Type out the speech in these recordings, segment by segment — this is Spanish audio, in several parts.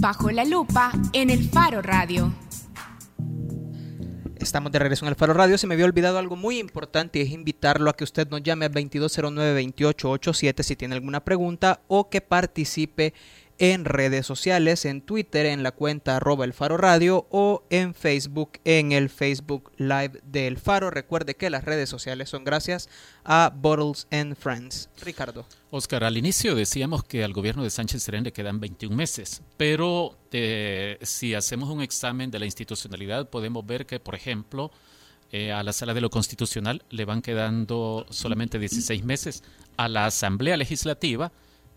Bajo la lupa en el Faro Radio. Estamos de regreso en el Faro Radio. Se me había olvidado algo muy importante y es invitarlo a que usted nos llame al 2209-2887 si tiene alguna pregunta o que participe en redes sociales, en Twitter en la cuenta arroba el faro radio o en Facebook en el Facebook Live del Faro. Recuerde que las redes sociales son gracias a Bottles and Friends. Ricardo. Oscar, al inicio decíamos que al gobierno de Sánchez Serén le quedan 21 meses, pero eh, si hacemos un examen de la institucionalidad podemos ver que, por ejemplo, eh, a la sala de lo constitucional le van quedando solamente 16 meses, a la Asamblea Legislativa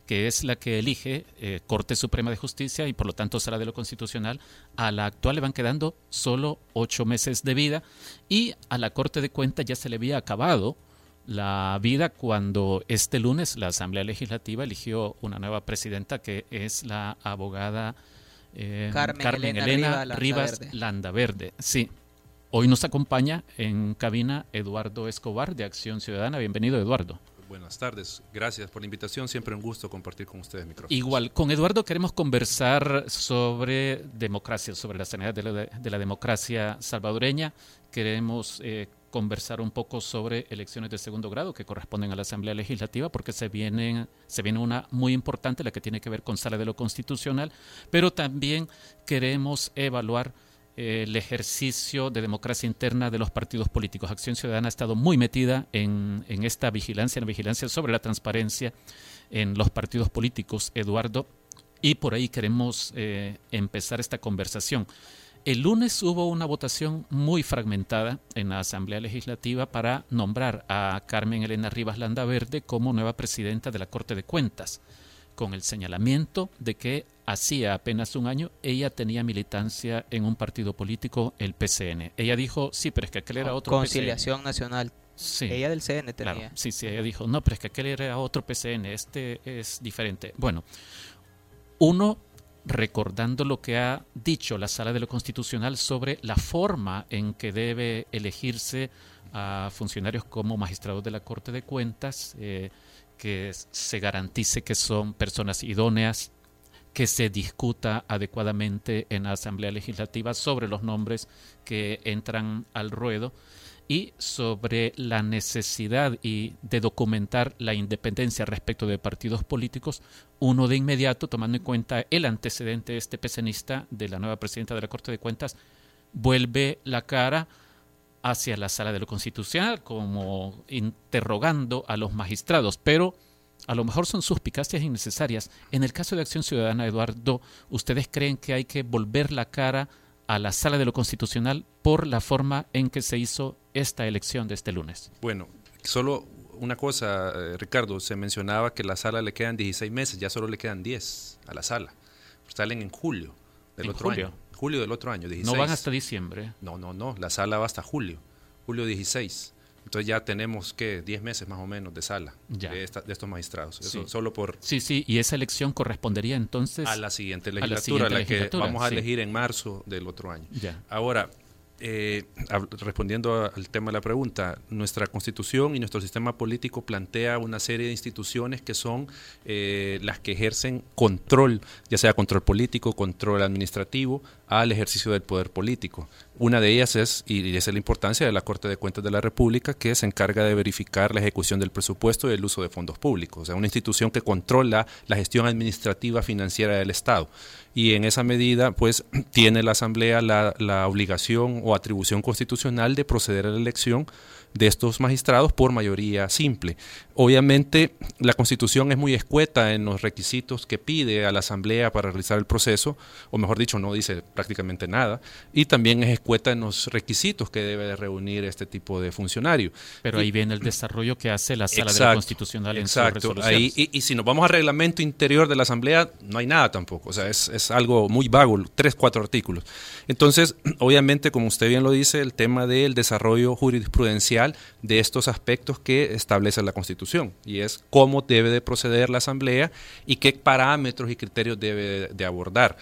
que es la que elige eh, Corte Suprema de Justicia y por lo tanto será de lo constitucional, a la actual le van quedando solo ocho meses de vida y a la Corte de Cuentas ya se le había acabado la vida cuando este lunes la Asamblea Legislativa eligió una nueva presidenta que es la abogada eh, Carmen, Elena, Rivas Landaverde. Sí. Hoy nos acompaña en cabina Eduardo Escobar de Acción Ciudadana. Bienvenido, Eduardo. Buenas tardes, gracias por la invitación, siempre un gusto compartir con ustedes micrófonos. Igual, con Eduardo queremos conversar sobre democracia, sobre la sanidad de la, democracia salvadoreña, queremos eh, conversar un poco sobre elecciones de segundo grado que corresponden a la Asamblea Legislativa, porque se, vienen, se viene una muy importante, la que tiene que ver con sala de lo constitucional, pero también queremos evaluar el ejercicio de democracia interna de los partidos políticos. Acción Ciudadana ha estado muy metida en, esta vigilancia, en la vigilancia sobre la transparencia en los partidos políticos, Eduardo, y por ahí queremos eh, empezar esta conversación. El lunes hubo una votación muy fragmentada en la Asamblea Legislativa para nombrar a Carmen Elena Rivas Landaverde como nueva presidenta de la Corte de Cuentas con el señalamiento de que hacía apenas un año ella tenía militancia en un partido político, el PCN. Ella dijo, sí, pero es que aquel era otro Conciliación Nacional. Sí. Ella del CN tenía. sí, sí, ella dijo, no, pero es que aquel era otro PCN, este es diferente. Bueno, uno recordando lo que ha dicho la Sala de lo Constitucional sobre la forma en que debe elegirse a funcionarios como magistrados de la Corte de Cuentas, eh, que se garantice que son personas idóneas, que se discuta adecuadamente en la Asamblea Legislativa sobre los nombres que entran al ruedo y sobre la necesidad y de documentar la independencia respecto de partidos políticos, uno de inmediato, tomando en cuenta el antecedente de este pecenista de la nueva presidenta de la Corte de Cuentas, vuelve la cara hacia la sala de lo constitucional, como interrogando a los magistrados, pero a lo mejor son suspicacias innecesarias. En el caso de Acción Ciudadana, Eduardo, ¿ustedes creen que hay que volver la cara a la sala de lo constitucional por la forma en que se hizo esta elección de este lunes? Bueno, solo una cosa, eh, Ricardo, se mencionaba que a la sala le quedan 16 meses, ya solo le quedan 10 a la sala. Salen en julio del otro año julio del otro año, 16. No van hasta diciembre. No, no, no, la sala va hasta julio, julio 16. Entonces ya tenemos que 10 meses más o menos de sala de, estos magistrados. Eso, solo por Sí, sí, y esa elección correspondería entonces a la siguiente legislatura, a la, que vamos a elegir en marzo del otro año. Ya. Ahora, eh, respondiendo al tema de la pregunta, nuestra constitución y nuestro sistema político plantea una serie de instituciones que son eh, las que ejercen control, ya sea control político, control administrativo, al ejercicio del poder político. Una de ellas es, y esa es la importancia de la Corte de Cuentas de la República, que se encarga de verificar la ejecución del presupuesto y el uso de fondos públicos. O sea, una institución que controla la gestión administrativa financiera del Estado. Y en esa medida, pues, tiene la Asamblea la, la obligación o atribución constitucional de proceder a la elección de estos magistrados por mayoría simple. Obviamente la Constitución es muy escueta en los requisitos que pide a la Asamblea para realizar el proceso, o mejor dicho, no dice prácticamente nada, y también es escueta en los requisitos que debe reunir este tipo de funcionario. Pero ahí viene el desarrollo que hace la Sala de la Constitucional en exacto, ahí, y, y, si nos vamos al reglamento interior de la Asamblea, no hay nada tampoco, o sea, es, es algo muy vago, tres, cuatro artículos. Entonces, obviamente, como usted bien lo dice, el tema del desarrollo jurisprudencial de estos aspectos que establece la Constitución y es cómo debe de proceder la Asamblea y qué parámetros y criterios debe de abordar.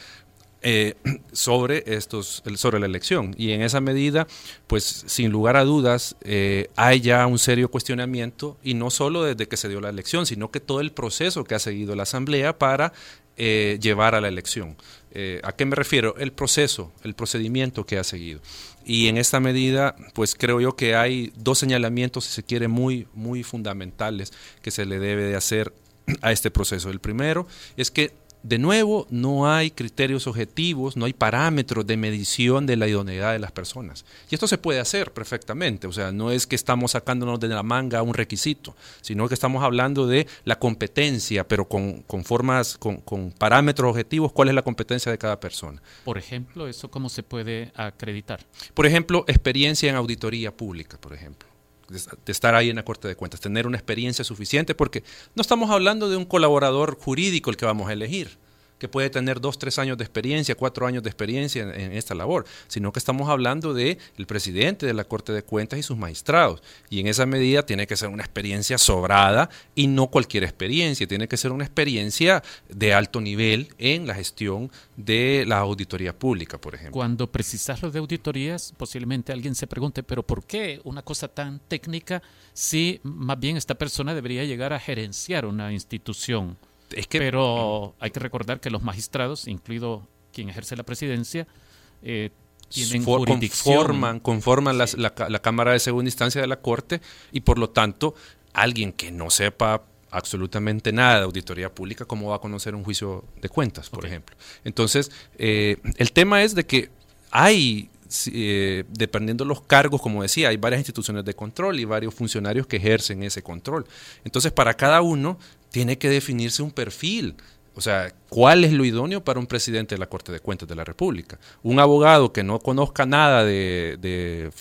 Eh, sobre estos sobre la elección y en esa medida pues sin lugar a dudas eh, hay ya un serio cuestionamiento y no solo desde que se dio la elección sino que todo el proceso que ha seguido la asamblea para eh, llevar a la elección Eh, ¿A qué me refiero? El proceso, el procedimiento que ha seguido. Y en esta medida, pues creo yo que hay dos señalamientos, si se quiere, muy, muy fundamentales que se le debe de hacer a este proceso. El primero es que de nuevo, no hay criterios objetivos, no hay parámetros de medición de la idoneidad de las personas. Y esto se puede hacer perfectamente, o sea, no es que estamos sacándonos de la manga un requisito, sino que estamos hablando de la competencia, pero con, formas, con, con, parámetros objetivos, cuál es la competencia de cada persona. Por ejemplo, ¿eso cómo se puede acreditar? Por ejemplo, experiencia en auditoría pública, por ejemplo de estar ahí en la Corte de Cuentas, tener una experiencia suficiente, porque no estamos hablando de un colaborador jurídico el que vamos a elegir que puede tener dos, tres años de experiencia, cuatro años de experiencia en, esta labor, sino que estamos hablando de el presidente de la Corte de Cuentas y sus magistrados. Y en esa medida tiene que ser una experiencia sobrada y no cualquier experiencia, tiene que ser una experiencia de alto nivel en la gestión de la auditoría pública, por ejemplo. Cuando precisas lo de auditorías, posiblemente alguien se pregunte, pero ¿por qué una cosa tan técnica si más bien esta persona debería llegar a gerenciar una institución? Pero hay que recordar que los magistrados, incluido quien ejerce la presidencia, eh, tienen conforman, conforman la, la, Cámara de Segunda Instancia de la Corte y por lo tanto alguien que no sepa absolutamente nada de auditoría pública, ¿cómo va a conocer un juicio de cuentas, por ejemplo? Entonces, eh, el tema es de que hay eh, dependiendo de los cargos, como decía, hay varias instituciones de control y varios funcionarios que ejercen ese control. Entonces, para cada uno tiene que definirse un perfil. O sea, ¿cuál es lo idóneo para un presidente de la Corte de Cuentas de la República? Un abogado que no conozca nada de,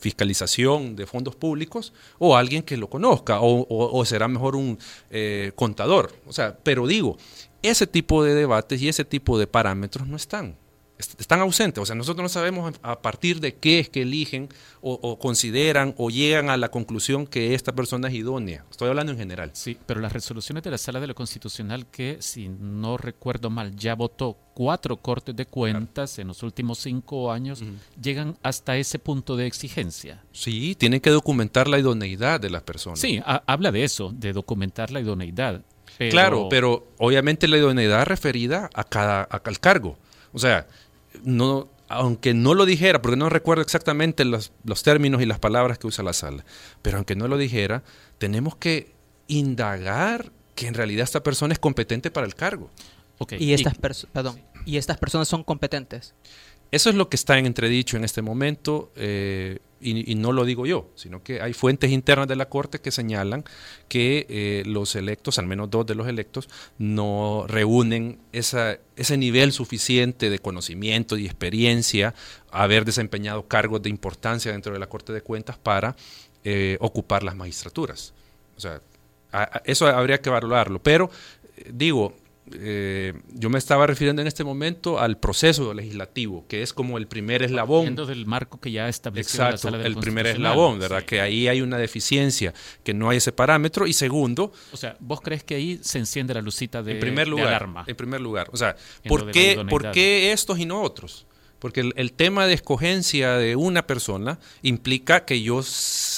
fiscalización de fondos públicos o alguien que lo conozca o, será mejor un eh, contador. O sea, pero digo, ese tipo de debates y ese tipo de parámetros no están están ausentes. O sea, nosotros no sabemos a partir de qué es que eligen o, consideran o llegan a la conclusión que esta persona es idónea. Estoy hablando en general. Sí, pero las resoluciones de la Sala de lo Constitucional, que si no recuerdo mal, ya votó cuatro cortes de cuentas en los últimos cinco años, llegan hasta ese punto de exigencia. Sí, tienen que documentar la idoneidad de las personas. Sí, habla de eso, de documentar la idoneidad. Claro, pero obviamente la idoneidad referida a cada al cargo. O sea, no, aunque no lo dijera, porque no recuerdo exactamente los, términos y las palabras que usa la sala, pero aunque no lo dijera, tenemos que indagar que en realidad esta persona es competente para el cargo. Y, estas perdón, ¿Y estas personas son competentes? Eso es lo que está en entredicho en este momento. Eh, y, no lo digo yo, sino que hay fuentes internas de la Corte que señalan que eh, los electos, al menos dos de los electos, no reúnen esa, ese nivel suficiente de conocimiento y experiencia, haber desempeñado cargos de importancia dentro de la Corte de Cuentas para eh, ocupar las magistraturas. O sea, eso habría que valorarlo. Pero, eh, digo, eh, yo me estaba refiriendo en este momento al proceso legislativo, que es como el primer eslabón. del marco que ya estableció Exacto, el primer eslabón, ¿verdad? Que ahí hay una deficiencia, que no hay ese parámetro. Y segundo... O sea, ¿vos crees que ahí se enciende la lucita de, en primer lugar, alarma? En primer lugar. O sea, ¿por qué, ¿por qué estos y no otros? Porque el, el, tema de escogencia de una persona implica que yo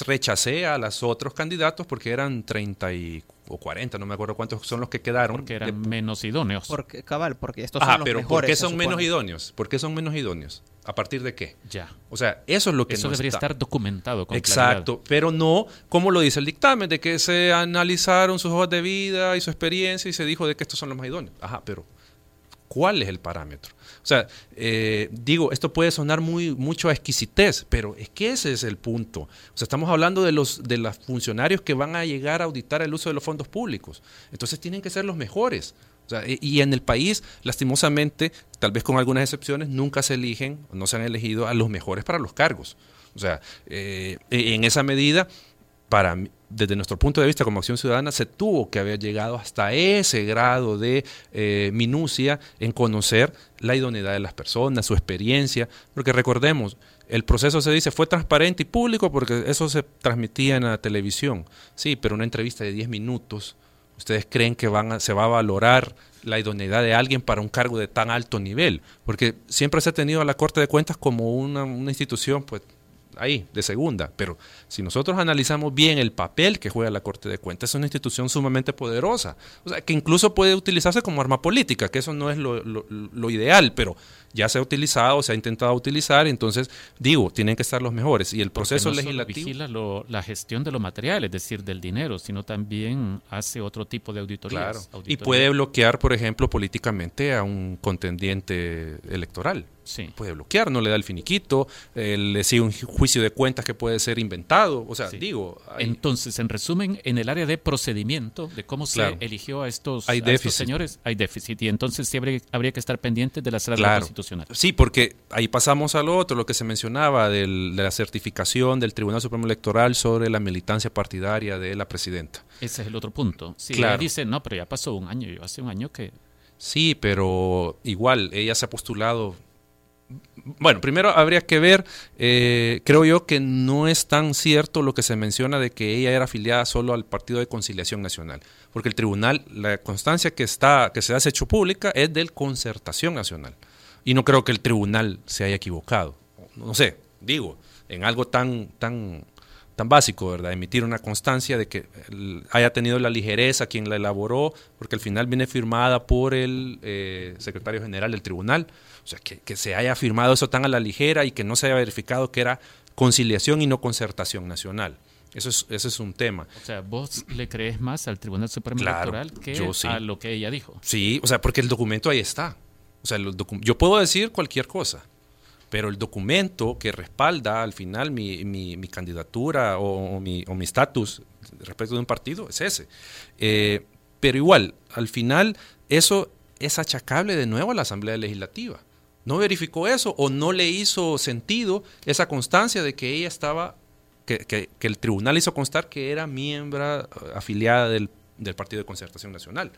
rechacé a los otros candidatos porque eran 34 o 40, no me acuerdo cuántos son los que quedaron. Porque eran menos idóneos. Porque, cabal, porque estos son los pero ¿por qué son menos idóneos? ¿Por qué son menos idóneos? ¿A partir de qué? Ya. O sea, eso es lo que Eso debería estar documentado con Exacto, pero no como lo dice el dictamen, de que se analizaron sus hojas de vida y su experiencia y se dijo de que estos son los más idóneos. Ajá, pero ¿cuál es el parámetro? O sea, eh, digo, esto puede sonar muy, mucho a exquisitez, pero es que ese es el punto. O sea, estamos hablando de los, de los funcionarios que van a llegar a auditar el uso de los fondos públicos. Entonces tienen que ser los mejores. O sea, y en el país, lastimosamente, tal vez con algunas excepciones, nunca se eligen, no se han elegido a los mejores para los cargos. O sea, eh, en esa medida, para desde nuestro punto de vista como Acción Ciudadana, se tuvo que haber llegado hasta ese grado de eh, minucia en conocer la idoneidad de las personas, su experiencia, porque recordemos, el proceso se dice fue transparente y público porque eso se transmitía en la televisión. Sí, pero una entrevista de 10 minutos, ¿ustedes creen que van se va a valorar la idoneidad de alguien para un cargo de tan alto nivel? Porque siempre se ha tenido a la Corte de Cuentas como una, una institución pues ahí, de segunda. Pero si nosotros analizamos bien el papel que juega la Corte de Cuentas, es una institución sumamente poderosa. O sea, que incluso puede utilizarse como arma política, que eso no es lo, lo ideal, pero ya se ha utilizado, se ha intentado utilizar, entonces digo, tienen que estar los mejores. Y el proceso legislativo... vigila la gestión de los materiales, es decir, del dinero, sino también hace otro tipo de auditorías. Y puede bloquear, por ejemplo, políticamente a un contendiente electoral. Sí. Puede bloquear, no le da el finiquito, le sigue un juicio de cuentas que puede ser inventado. O sea, digo. Entonces, en resumen, en el área de procedimiento, de cómo se eligió a estos, señores, hay déficit. Y entonces sí habría, que estar pendientes de la sala constitucional. Sí, porque ahí pasamos a lo otro, lo que se mencionaba de la certificación del Tribunal Supremo Electoral sobre la militancia partidaria de la presidenta. Ese es el otro punto. Si claro. dice, no, pero ya pasó un año, yo hace un año que. Sí, pero igual, ella se ha postulado bueno, primero habría que ver, eh, creo yo que no es tan cierto lo que se menciona de que ella era afiliada solo al Partido de Conciliación Nacional, porque el tribunal, la constancia que, está, que se ha hecho pública es del Concertación Nacional, y no creo que el tribunal se haya equivocado, no sé, digo, en algo tan, tan, tan básico, ¿verdad? Emitir una constancia de que haya tenido la ligereza quien la elaboró, porque al final viene firmada por el eh, secretario general del tribunal o sea, que, se haya firmado eso tan a la ligera y que no se haya verificado que era conciliación y no concertación nacional. Eso es, ese es un tema. O sea, vos le crees más al Tribunal Supremo Electoral que a lo que ella dijo. Sí, o sea, porque el documento ahí está. O sea, yo puedo decir cualquier cosa, pero el documento que respalda al final mi, mi, candidatura o, mi estatus respecto de un partido es ese. Eh, pero igual, al final, eso es achacable de nuevo a la Asamblea Legislativa no verificó eso o no le hizo sentido esa constancia de que ella estaba, que, el tribunal hizo constar que era miembro eh, afiliada del, Partido de Concertación Nacional.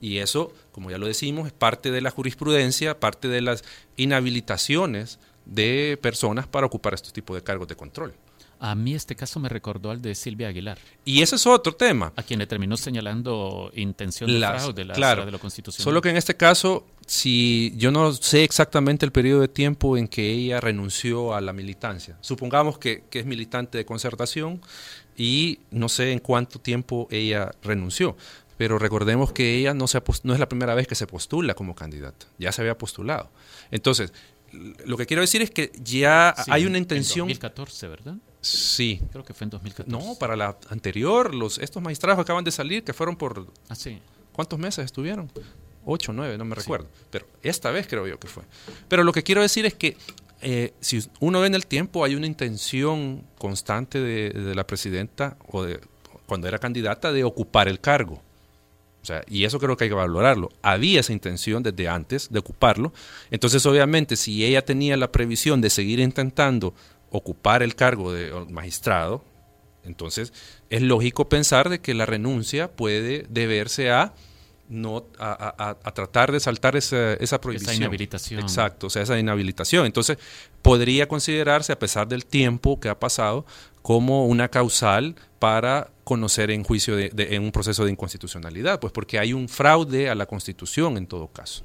Y eso, como ya lo decimos, es parte de la jurisprudencia, parte de las inhabilitaciones de personas para ocupar estos tipos de cargos de control. A mí este caso me recordó al de Silvia Aguilar. Y ese es otro tema. A quien le terminó señalando intención de fraude de la claro, de lo constitucional. Solo que en este caso, si yo no sé exactamente el periodo de tiempo en que ella renunció a la militancia. Supongamos que, que es militante de concertación y no sé en cuánto tiempo ella renunció. Pero recordemos que ella no, se no es la primera vez que se postula como candidata, ya se había postulado. Entonces, lo que quiero decir es que ya hay una intención... En 2014, ¿verdad? Sí. Creo que fue en 2014. No, para la anterior, los, estos magistrados acaban de salir, que fueron por... Ah, sí. ¿Cuántos meses estuvieron? Ocho, nueve, no me recuerdo. Pero esta vez creo yo que fue. Pero lo que quiero decir es que eh, si uno ve en el tiempo, hay una intención constante de, de, la presidenta, o de cuando era candidata, de ocupar el cargo. O sea, y eso creo que hay que valorarlo. Había esa intención desde antes de ocuparlo. Entonces, obviamente, si ella tenía la previsión de seguir intentando ocupar el cargo de magistrado, entonces es lógico pensar de que la renuncia puede deberse a no a, tratar de saltar esa, esa prohibición. Esa inhabilitación. Exacto, o sea, esa inhabilitación. Entonces, podría considerarse, a pesar del tiempo que ha pasado, como una causal para conocer en juicio de, en un proceso de inconstitucionalidad, pues porque hay un fraude a la Constitución en todo caso.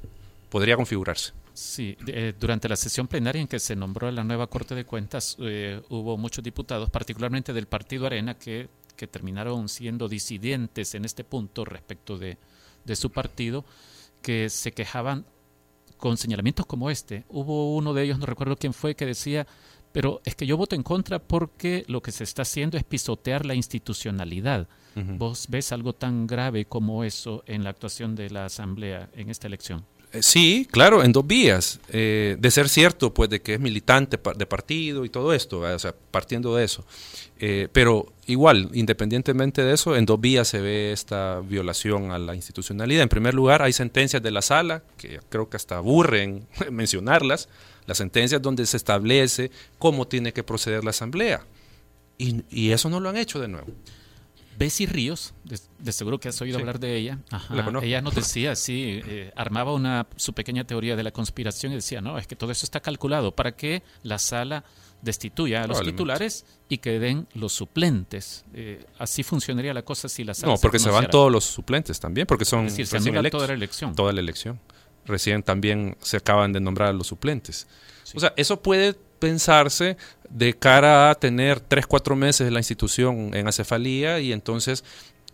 Podría configurarse. Sí, eh, durante la sesión plenaria en que se nombró la nueva Corte de Cuentas, eh, hubo muchos diputados, particularmente del Partido Arena, que, que, terminaron siendo disidentes en este punto respecto de, de su partido, que se quejaban con señalamientos como este. Hubo uno de ellos, no recuerdo quién fue, que decía, pero es que yo voto en contra porque lo que se está haciendo es pisotear la institucionalidad. ¿Vos ves algo tan grave como eso en la actuación de la Asamblea en esta elección? Eh, sí, claro, en dos vías. Eh, de ser cierto, pues, de que es militante de partido y todo esto, o sea, partiendo de eso. Eh, pero igual, independientemente de eso, en dos vías se ve esta violación a la institucionalidad. En primer lugar, hay sentencias de la sala, que creo que hasta aburren mencionarlas, las sentencias donde se establece cómo tiene que proceder la Asamblea. Y, y eso no lo han hecho de nuevo. Bessie Ríos, de, seguro que has oído hablar de ella. ella nos decía, sí, eh, armaba una, su pequeña teoría de la conspiración y decía, no, es que todo eso está calculado para que la sala destituya a los titulares y queden los suplentes. Eh, así funcionaría la cosa si la sala No, porque se, van todos los suplentes también, porque son es decir, se toda la elección. Toda la elección. Recién también se acaban de nombrar a los suplentes. O sea, eso puede pensarse de cara a tener tres, cuatro meses la institución en acefalía y entonces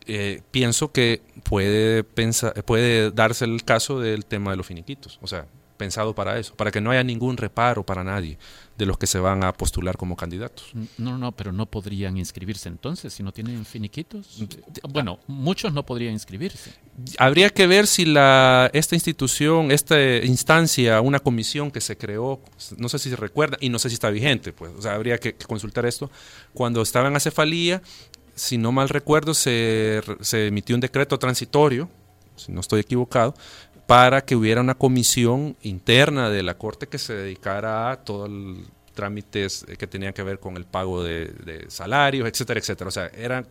eh, pienso que puede, pensar, puede darse el caso del tema de los finiquitos. O sea, pensado para eso, para que no haya ningún reparo para nadie de los que se van a postular como candidatos. No, no, pero no podrían inscribirse entonces si no tienen finiquitos. Bueno, muchos no podrían inscribirse. Habría que ver si la esta institución, esta instancia, una comisión que se creó, no sé si se recuerda y no sé si está vigente, pues, o sea, habría que, consultar esto. Cuando estaba en acefalía, si no mal recuerdo, se, se emitió un decreto transitorio, si no estoy equivocado, para que hubiera una comisión interna de la Corte que se dedicara a todos los trámites que tenían que ver con el pago de, salarios, etcétera, etcétera. O sea, era,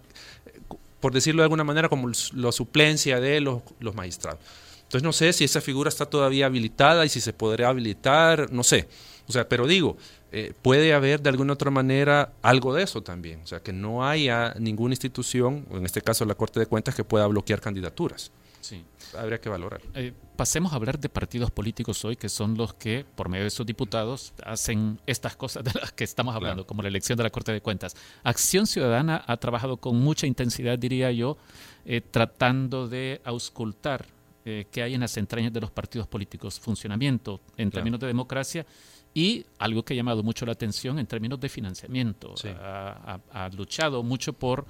por decirlo de alguna manera, como la suplencia de los, los magistrados. Entonces no sé si esa figura está todavía habilitada y si se podría habilitar, no sé. O sea, pero digo, eh, puede haber de alguna otra manera algo de eso también. O sea, que no haya ninguna institución, en este caso la Corte de Cuentas, que pueda bloquear candidaturas. Sí. Habría que valorar. Eh, pasemos a hablar de partidos políticos hoy, que son los que, por medio de sus diputados, hacen estas cosas de las que estamos hablando, como la elección de la Corte de Cuentas. Acción Ciudadana ha trabajado con mucha intensidad, diría yo, eh, tratando de auscultar eh, qué hay en las entrañas de los partidos políticos, funcionamiento en términos de democracia y algo que ha llamado mucho la atención en términos de financiamiento. ha luchado mucho por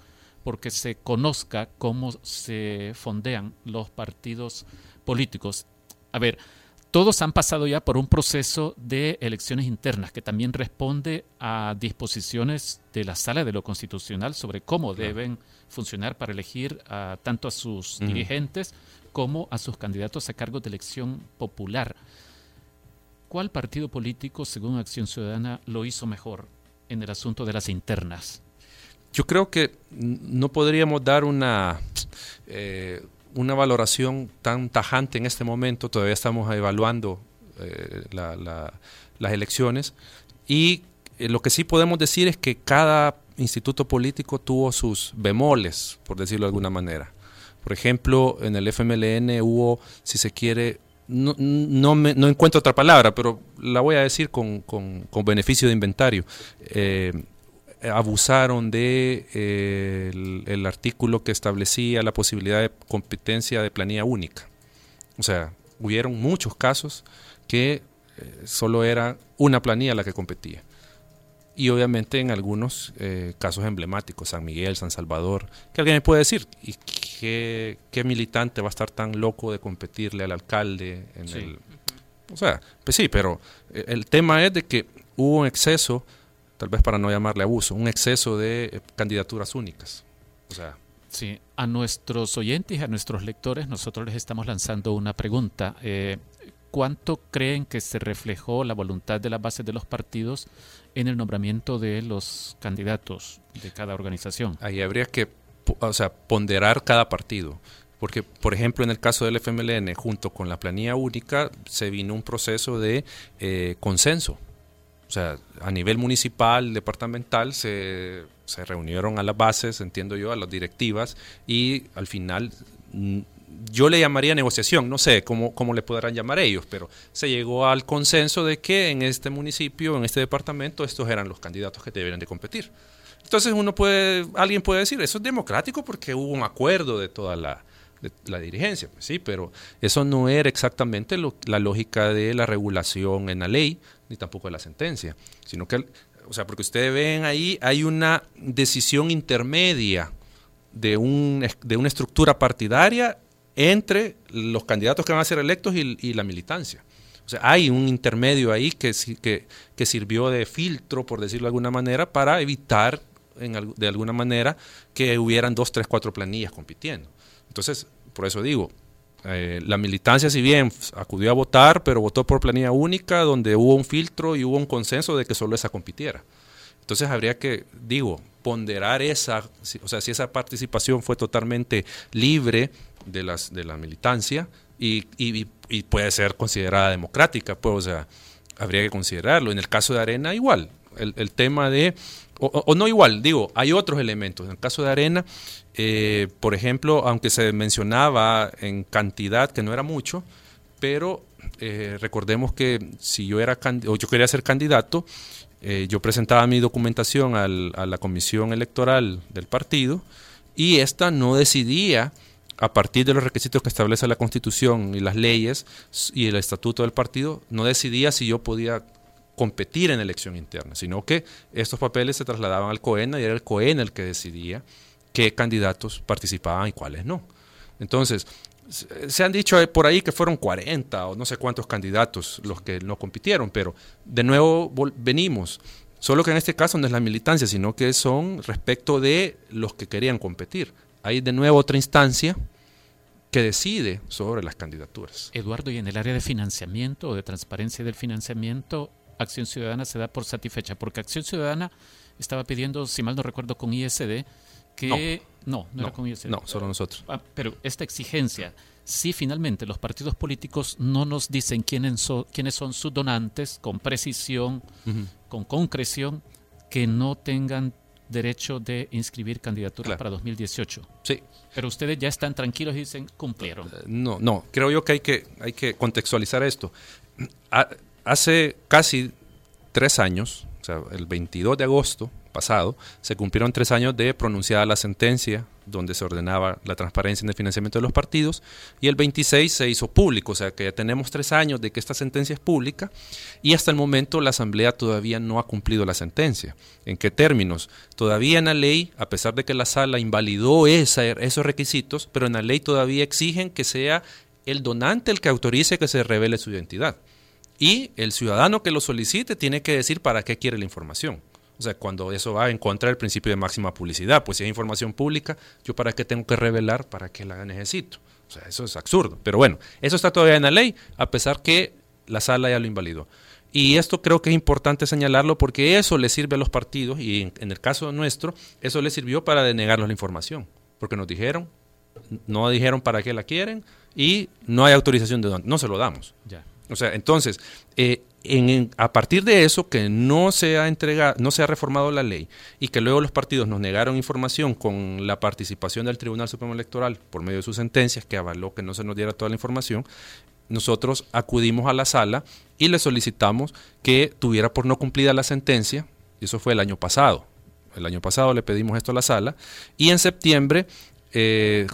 porque se conozca cómo se fondean los partidos políticos. A ver, todos han pasado ya por un proceso de elecciones internas que también responde a disposiciones de la Sala de lo Constitucional sobre cómo deben funcionar para elegir tanto a sus dirigentes como a sus candidatos a cargos de elección popular. ¿Cuál partido político, según Acción Ciudadana, lo hizo mejor en el asunto de las internas? Yo creo que no podríamos dar una, eh, una valoración tan tajante en este momento, todavía estamos evaluando eh, las elecciones y eh, lo que sí podemos decir es que cada instituto político tuvo sus bemoles, por decirlo de alguna manera. Por ejemplo, en el FMLN hubo, si se quiere, no, no, me, no encuentro otra palabra, pero la voy a decir con, con, beneficio de inventario. Abusaron de eh, el, artículo que establecía la posibilidad de competencia de planilla única. O sea, hubieron muchos casos que eh, solo era una planilla la que competía. Y obviamente en algunos casos emblemáticos, San Miguel, San Salvador, que alguien me puede decir, ¿y qué, militante va a estar tan loco de competirle al alcalde? En el, o sea, pues sí, pero el tema es de que hubo un exceso tal vez para no llamarle abuso, un exceso de eh, candidaturas únicas. O sea, sí, a nuestros oyentes, a nuestros lectores, nosotros les estamos lanzando una pregunta. Eh, ¿Cuánto creen que se reflejó la voluntad de las bases de los partidos en el nombramiento de los candidatos de cada organización? Ahí habría que o sea, ponderar cada partido. Porque, por ejemplo, en el caso del FMLN, junto con la planilla única, se vino un proceso de eh, consenso o sea, a nivel municipal, departamental, se, se reunieron a las bases, entiendo yo, a las directivas, y al final mm, yo le llamaría negociación, no sé cómo, cómo le podrán llamar ellos, pero se llegó al consenso de que en este municipio, en este departamento, estos eran los candidatos que deberían de competir. Entonces uno puede, alguien puede decir, eso es democrático porque hubo un acuerdo de toda la, la dirigencia, pues sí, pero eso no era exactamente la lógica de la regulación en la ley, ni tampoco de la sentencia, sino que, o sea, porque ustedes ven ahí, hay una decisión intermedia de, un, de una estructura partidaria entre los candidatos que van a ser electos y, la militancia. O sea, hay un intermedio ahí que, que, sirvió de filtro, por decirlo de alguna manera, para evitar de alguna manera que hubieran dos, tres, cuatro planillas compitiendo. Entonces, por eso digo, eh, la militancia, si bien acudió a votar, pero votó por planilla única, donde hubo un filtro y hubo un consenso de que solo esa compitiera. Entonces habría que, digo, ponderar esa, o sea, si esa participación fue totalmente libre de, las, de la militancia y, puede ser considerada democrática, pues, o sea, habría que considerarlo. En el caso de Arena, igual. El, tema de, o, no igual, digo, hay otros elementos. En el caso de Arena, eh, por ejemplo, aunque se mencionaba en cantidad que no era mucho, pero eh, recordemos que si yo era o yo quería ser candidato, eh, yo presentaba mi documentación a la comisión electoral del partido y esta no decidía a partir de los requisitos que establece la Constitución y las leyes y el estatuto del partido, no decidía si yo podía competir en elección interna, sino que estos papeles se trasladaban al COENA y era el COENA el que decidía qué candidatos participaban y cuáles no. Entonces, se han dicho por ahí que fueron 40 o no sé cuántos candidatos los que no compitieron, pero de nuevo venimos. Solo que en este caso no es la militancia, sino que son respecto de los que querían competir. Hay de nuevo otra instancia que decide sobre las candidaturas. Eduardo, y en el área de financiamiento o de transparencia del financiamiento, Acción Ciudadana se da por satisfecha, porque Acción Ciudadana estaba pidiendo, si mal no recuerdo, con ISD, que... No, no, era con ISD. No, solo nosotros. Ah, pero esta exigencia, si finalmente los partidos políticos no nos dicen quiénes son, quiénes son sus donantes con precisión, con concreción, que no tengan derecho de inscribir candidaturas para 2018. Sí. Pero ustedes ya están tranquilos y dicen cumplieron. Eh, no, no, creo yo que hay que, hay que contextualizar esto. Hace casi tres años, o sea, el 22 de agosto pasado, se cumplieron tres años de pronunciada la sentencia donde se ordenaba la transparencia en el financiamiento de los partidos, y el 26 se hizo público, o sea que ya tenemos tres años de que esta sentencia es pública, y hasta el momento la Asamblea todavía no ha cumplido la sentencia. ¿En qué términos? Todavía en la ley, a pesar de que la sala invalidó esos requisitos, pero en la ley todavía exigen que sea el donante el que autorice que se revele su identidad. Y el ciudadano que lo solicite tiene que decir para qué quiere la información. O sea, cuando eso va en contra del principio de máxima publicidad, pues si es información pública, yo para qué tengo que revelar, para qué la necesito. O sea, eso es absurdo. Pero bueno, eso está todavía en la ley, a pesar que la sala ya lo invalidó. Y esto creo que es importante señalarlo porque eso le sirve a los partidos, y en, el caso nuestro, eso le sirvió para denegarnos la información. Porque nos dijeron, no dijeron para qué la quieren, y no hay autorización de dónde, no se lo damos. Ya. O sea, entonces, eh, a partir de eso, que no se ha entregado, no se ha reformado la ley y que luego los partidos nos negaron información con la participación del Tribunal Supremo Electoral por medio de sus sentencias, que avaló que no se nos diera toda la información, nosotros acudimos a la sala y le solicitamos que tuviera por no cumplida la sentencia, y eso fue el año pasado. El año pasado le pedimos esto a la sala y en septiembre eh,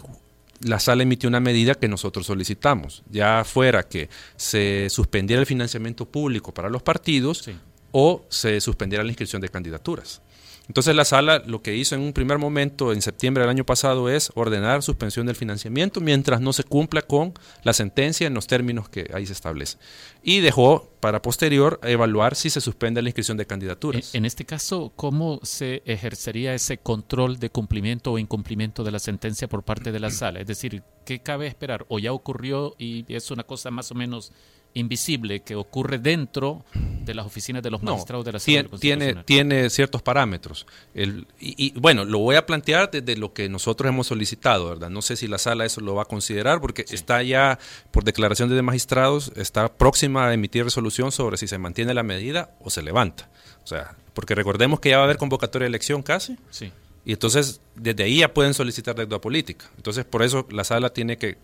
la sala emitió una medida que nosotros solicitamos, ya fuera que se suspendiera el financiamiento público para los partidos o se suspendiera la inscripción de candidaturas. Entonces la sala lo que hizo en un primer momento, en septiembre del año pasado, es ordenar suspensión del financiamiento mientras no se cumpla con la sentencia en los términos que ahí se establece. Y dejó para posterior evaluar si se suspende la inscripción de candidaturas. En, este caso, ¿cómo se ejercería ese control de cumplimiento o incumplimiento de la sentencia por parte de la sala? Es decir, ¿qué cabe esperar? ¿O ya ocurrió y es una cosa más o menos invisible que ocurre dentro de las oficinas de los magistrados de la tiene, tiene, tiene ciertos parámetros. El, y, bueno, lo voy a plantear desde lo que nosotros hemos solicitado, ¿verdad? No sé si la sala eso lo va a considerar porque está ya, por declaración de magistrados, está próxima a emitir resolución sobre si se mantiene la medida o se levanta. O sea, porque recordemos que ya va a haber convocatoria de elección casi. Sí. Y entonces, desde ahí ya pueden solicitar deuda política. Entonces, por eso la sala tiene que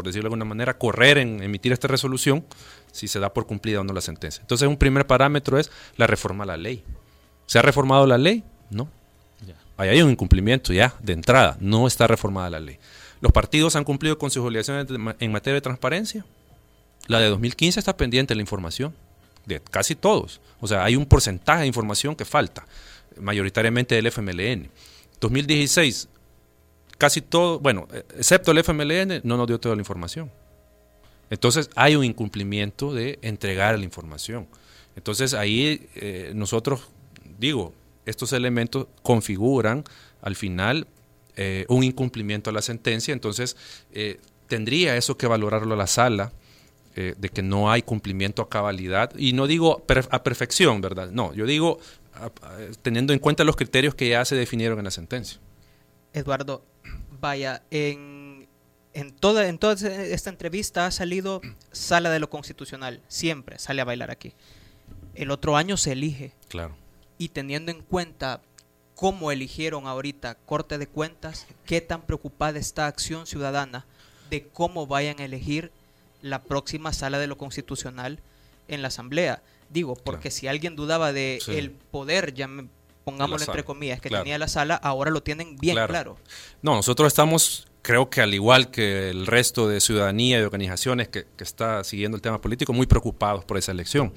por decirlo de alguna manera, correr en emitir esta resolución si se da por cumplida o no la sentencia. Entonces, un primer parámetro es la reforma a la ley. ¿Se ha reformado la ley? No. Ahí hay un incumplimiento ya de entrada, no está reformada la ley. ¿Los partidos han cumplido con sus obligaciones en materia de transparencia? La de 2015 está pendiente la información, de casi todos. O sea, hay un porcentaje de información que falta, mayoritariamente del FMLN. 2016, casi todo, bueno, excepto el FMLN, no nos dio toda la información. Entonces hay un incumplimiento de entregar la información. Entonces ahí eh, nosotros, digo, estos elementos configuran al final eh, un incumplimiento a la sentencia, entonces eh, tendría eso que valorarlo la sala, de que no hay cumplimiento a cabalidad, y no digo a perfección, ¿verdad? No, yo digo teniendo en cuenta los criterios que ya se definieron en la sentencia. Eduardo, vaya, en, en, toda, en toda esta entrevista ha salido sala de lo constitucional, siempre sale a bailar aquí. El otro año se elige. Claro. Y teniendo en cuenta cómo eligieron ahorita Corte de Cuentas, qué tan preocupada está Acción Ciudadana de cómo vayan a elegir la próxima sala de lo constitucional en la Asamblea. Digo, porque si alguien dudaba de el poder, ya pongámoslo entre comillas, que tenía la sala, ahora lo tienen bien claro. No, nosotros estamos, creo que al igual que el resto de ciudadanía y organizaciones que, que está siguiendo el tema político, muy preocupados por esa elección.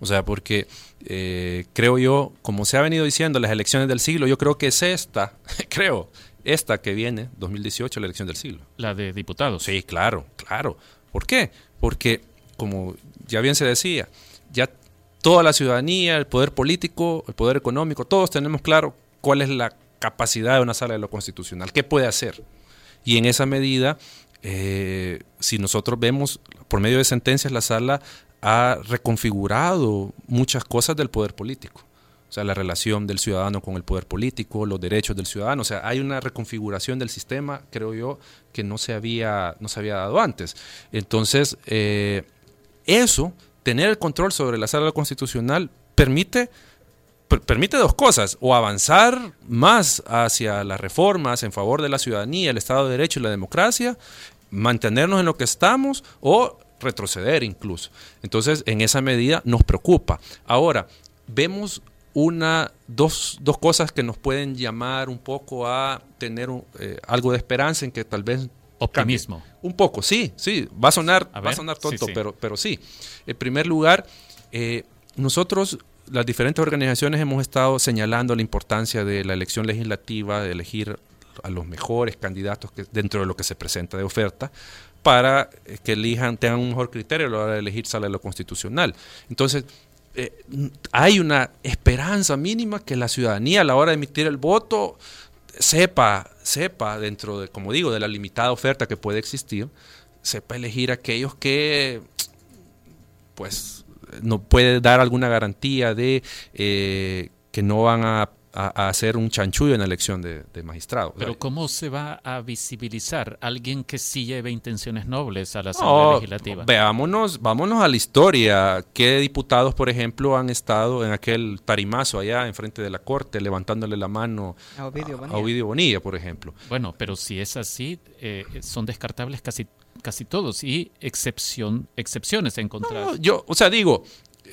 O sea, porque eh, creo yo, como se ha venido diciendo, las elecciones del siglo, yo creo que es esta, creo, esta que viene, 2018, la elección del siglo. La de diputados. Sí, claro, claro. ¿Por qué? Porque, como ya bien se decía, ya toda la ciudadanía, el poder político, el poder económico, todos tenemos claro cuál es la capacidad de una sala de lo constitucional, qué puede hacer. Y en esa medida, eh, si nosotros vemos por medio de sentencias, la sala ha reconfigurado muchas cosas del poder político. O sea, la relación del ciudadano con el poder político, los derechos del ciudadano. O sea, hay una reconfiguración del sistema, creo yo, que no se había, no se había dado antes. Entonces, eh, eso, tener el control sobre la sala constitucional, permite, permite dos cosas, o avanzar más hacia las reformas en favor de la ciudadanía, el Estado de Derecho y la democracia, mantenernos en lo que estamos, o retroceder incluso. Entonces, en esa medida nos preocupa. Ahora, vemos una, dos, dos cosas que nos pueden llamar un poco a tener eh, algo de esperanza en que tal vez Optimismo. Un poco, sí, sí. Va a sonar, va a sonar tonto, Pero, pero sí. En primer lugar, eh, nosotros, las diferentes organizaciones, hemos estado señalando la importancia de la elección legislativa, de elegir a los mejores candidatos que, dentro de lo que se presenta de oferta, para eh, que elijan, tengan un mejor criterio a la hora de elegir sala de lo constitucional. Entonces, eh, hay una esperanza mínima que la ciudadanía a la hora de emitir el voto sepa, sepa dentro de, como digo, de la limitada oferta que puede existir, sepa elegir aquellos que pues no puede dar alguna garantía de eh, que no van a a, hacer un chanchullo en la elección de, magistrado. Pero ¿cómo se va a visibilizar alguien que sí lleve intenciones nobles a la Asamblea Legislativa? Veámonos, vámonos a la historia. ¿Qué diputados, por ejemplo, han estado en aquel tarimazo allá enfrente de la Corte levantándole la mano a Ovidio Bonilla, por ejemplo? Bueno, pero si es así, eh, son descartables casi casi todos y excepción excepciones encontradas. yo, o sea, digo,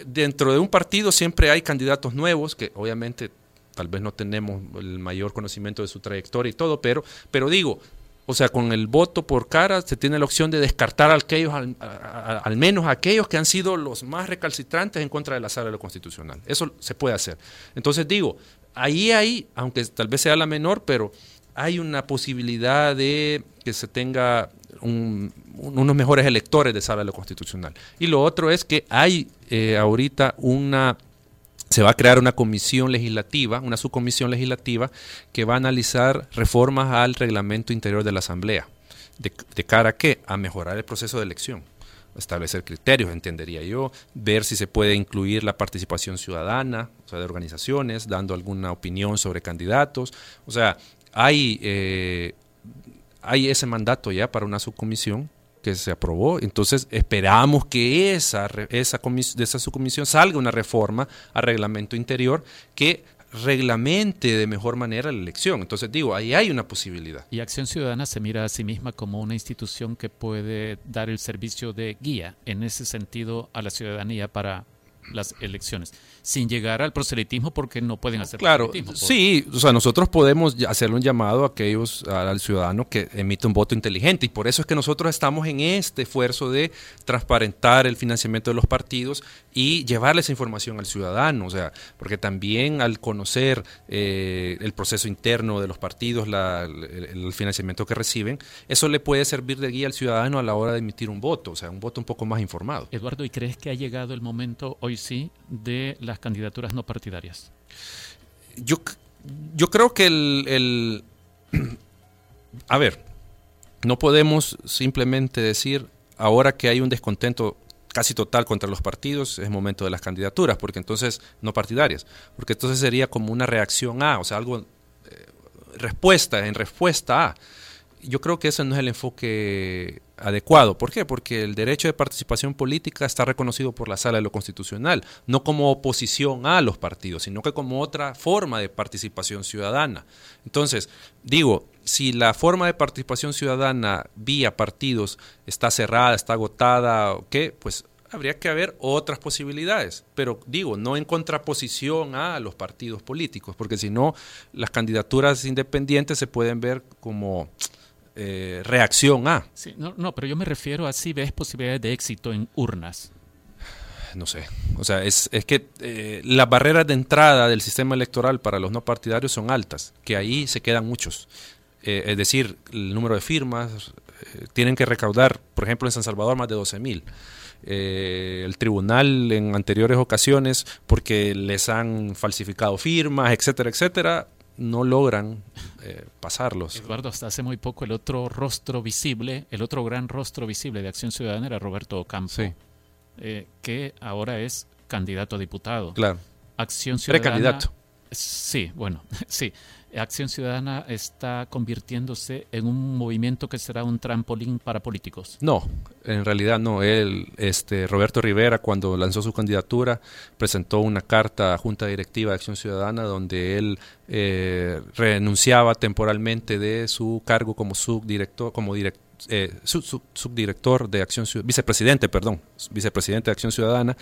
dentro de un partido siempre hay candidatos nuevos que obviamente tal vez no tenemos el mayor conocimiento de su trayectoria y todo, pero, pero digo, o sea, con el voto por cara se tiene la opción de descartar a aquellos, al, al, menos aquellos que han sido los más recalcitrantes en contra de la sala de lo constitucional. Eso se puede hacer. Entonces digo, ahí hay, aunque tal vez sea la menor, pero hay una posibilidad de que se tenga unos mejores electores de sala de lo constitucional. Y lo otro es que hay eh, ahorita una se va a crear una comisión legislativa, una subcomisión legislativa que va a analizar reformas al reglamento interior de la Asamblea. ¿De, cara a qué? A mejorar el proceso de elección, establecer criterios, entendería yo, ver si se puede incluir la participación ciudadana, o sea, de organizaciones, dando alguna opinión sobre candidatos. O sea, hay, eh, hay ese mandato ya para una subcomisión que se aprobó. Entonces esperamos que esa, esa de esa subcomisión salga una reforma al reglamento interior que reglamente de mejor manera la elección. Entonces digo, ahí hay una posibilidad. Y Acción Ciudadana se mira a sí misma como una institución que puede dar el servicio de guía en ese sentido a la ciudadanía para las elecciones, sin llegar al proselitismo porque no pueden hacer claro, Sí, o sea, nosotros podemos hacerle un llamado a aquellos, al ciudadano que emite un voto inteligente y por eso es que nosotros estamos en este esfuerzo de transparentar el financiamiento de los partidos y llevarle esa información al ciudadano, o sea, porque también al conocer eh, el proceso interno de los partidos, el, financiamiento que reciben, eso le puede servir de guía al ciudadano a la hora de emitir un voto, o sea, un voto un poco más informado. Eduardo, ¿y crees que ha llegado el momento hoy sí de las candidaturas no partidarias? Yo, yo creo que el, a ver, no podemos simplemente decir ahora que hay un descontento casi total contra los partidos, es momento de las candidaturas, porque entonces no partidarias, porque entonces sería como una reacción a, o sea, algo, eh, respuesta, en respuesta a. Yo creo que ese no es el enfoque adecuado. ¿Por qué? Porque el derecho de participación política está reconocido por la Sala de lo Constitucional, no como oposición a los partidos, sino que como otra forma de participación ciudadana. Entonces, digo, si la forma de participación ciudadana vía partidos está cerrada, está agotada, ¿qué? Pues habría que haber otras posibilidades, pero digo, no en contraposición a los partidos políticos, porque si no, las candidaturas independientes se pueden ver como eh, reacción a. no, no, pero yo me refiero a si ves posibilidades de éxito en urnas. No sé, o sea, es, es que eh, las barreras de entrada del sistema electoral para los no partidarios son altas, que ahí se quedan muchos. Eh, es decir, el número de firmas, tienen que recaudar, por ejemplo, en San Salvador más de 12 mil. el tribunal en anteriores ocasiones, porque les han falsificado firmas, etcétera, etcétera, no logran eh, pasarlos. Eduardo, hasta hace muy poco el otro rostro visible, el otro gran rostro visible de Acción Ciudadana era Roberto Ocampo, eh, que ahora es candidato a diputado. Claro. Acción Ciudadana. Precandidato. Sí, bueno, sí. Acción Ciudadana está convirtiéndose en un movimiento que será un trampolín para políticos. No, en realidad no. Él, este, Roberto Rivera, cuando lanzó su candidatura, presentó una carta a Junta Directiva de Acción Ciudadana donde él eh, renunciaba temporalmente de su cargo como subdirector, como eh, subdirector de Acción Ciudadana, vicepresidente, perdón, vicepresidente de Acción Ciudadana,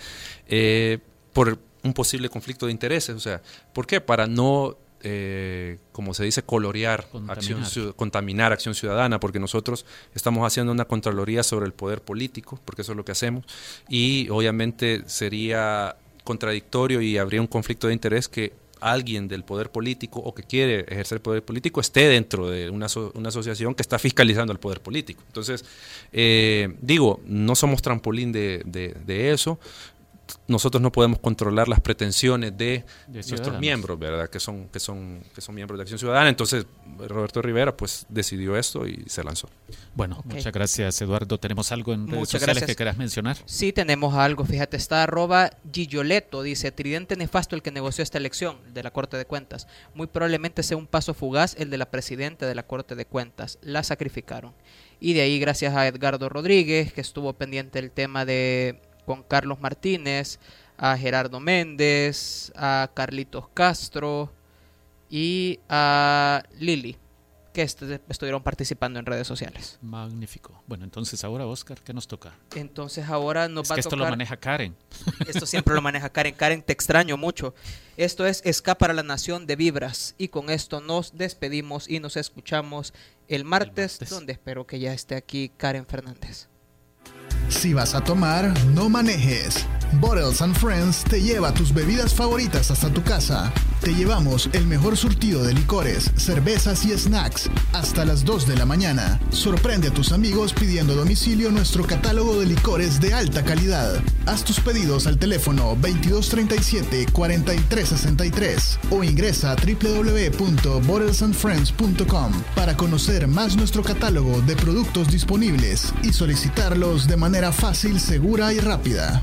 eh, por un posible conflicto de intereses. O sea, ¿por qué? Para no eh, como se dice, colorear, contaminar. Acción, contaminar acción ciudadana, porque nosotros estamos haciendo una contraloría sobre el poder político, porque eso es lo que hacemos, y obviamente sería contradictorio y habría un conflicto de interés que alguien del poder político o que quiere ejercer poder político esté dentro de una, una asociación que está fiscalizando el poder político. Entonces, eh, digo, no somos trampolín de, de eso, nosotros no podemos controlar las pretensiones de, nuestros miembros, ¿verdad? Que son, que, son, que son miembros de Acción Ciudadana. Entonces, Roberto Rivera pues decidió esto y se lanzó. Bueno, muchas gracias, Eduardo. ¿Tenemos algo en redes sociales que quieras mencionar? Sí, tenemos algo. Fíjate, está arroba Gilloleto, dice, tridente nefasto el que negoció esta elección de la Corte de Cuentas. Muy probablemente sea un paso fugaz el de la presidenta de la Corte de Cuentas. La sacrificaron. Y de ahí, gracias a Edgardo Rodríguez, que estuvo pendiente el tema de con Carlos Martínez, a Gerardo Méndez, a Carlitos Castro y a Lili, que estuvieron participando en redes sociales. Magnífico. Bueno, entonces ahora, Oscar, ¿qué nos toca? Entonces ahora nos va que a esto lo maneja Karen. Esto siempre lo maneja Karen. Karen, te extraño mucho. Esto es Escapa a la Nación de Vibras. Y con esto nos despedimos y nos escuchamos el martes, el martes. donde espero que ya esté aquí Karen Fernández. Si vas a tomar, no manejes. Bottles and Friends te lleva tus bebidas favoritas hasta tu casa. Te llevamos el mejor surtido de licores, cervezas y snacks hasta las 2 de la mañana. Sorprende a tus amigos pidiendo a domicilio nuestro catálogo de licores de alta calidad. Haz tus pedidos al teléfono 2237-4363 o ingresa a www.bottlesandfriends.com para conocer más nuestro catálogo de productos disponibles y solicitarlos de manera fácil, segura y rápida.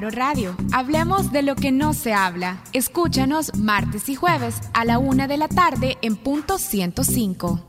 Radio. Hablemos de lo que no se habla. Escúchanos martes y jueves a la una de la tarde en punto 105.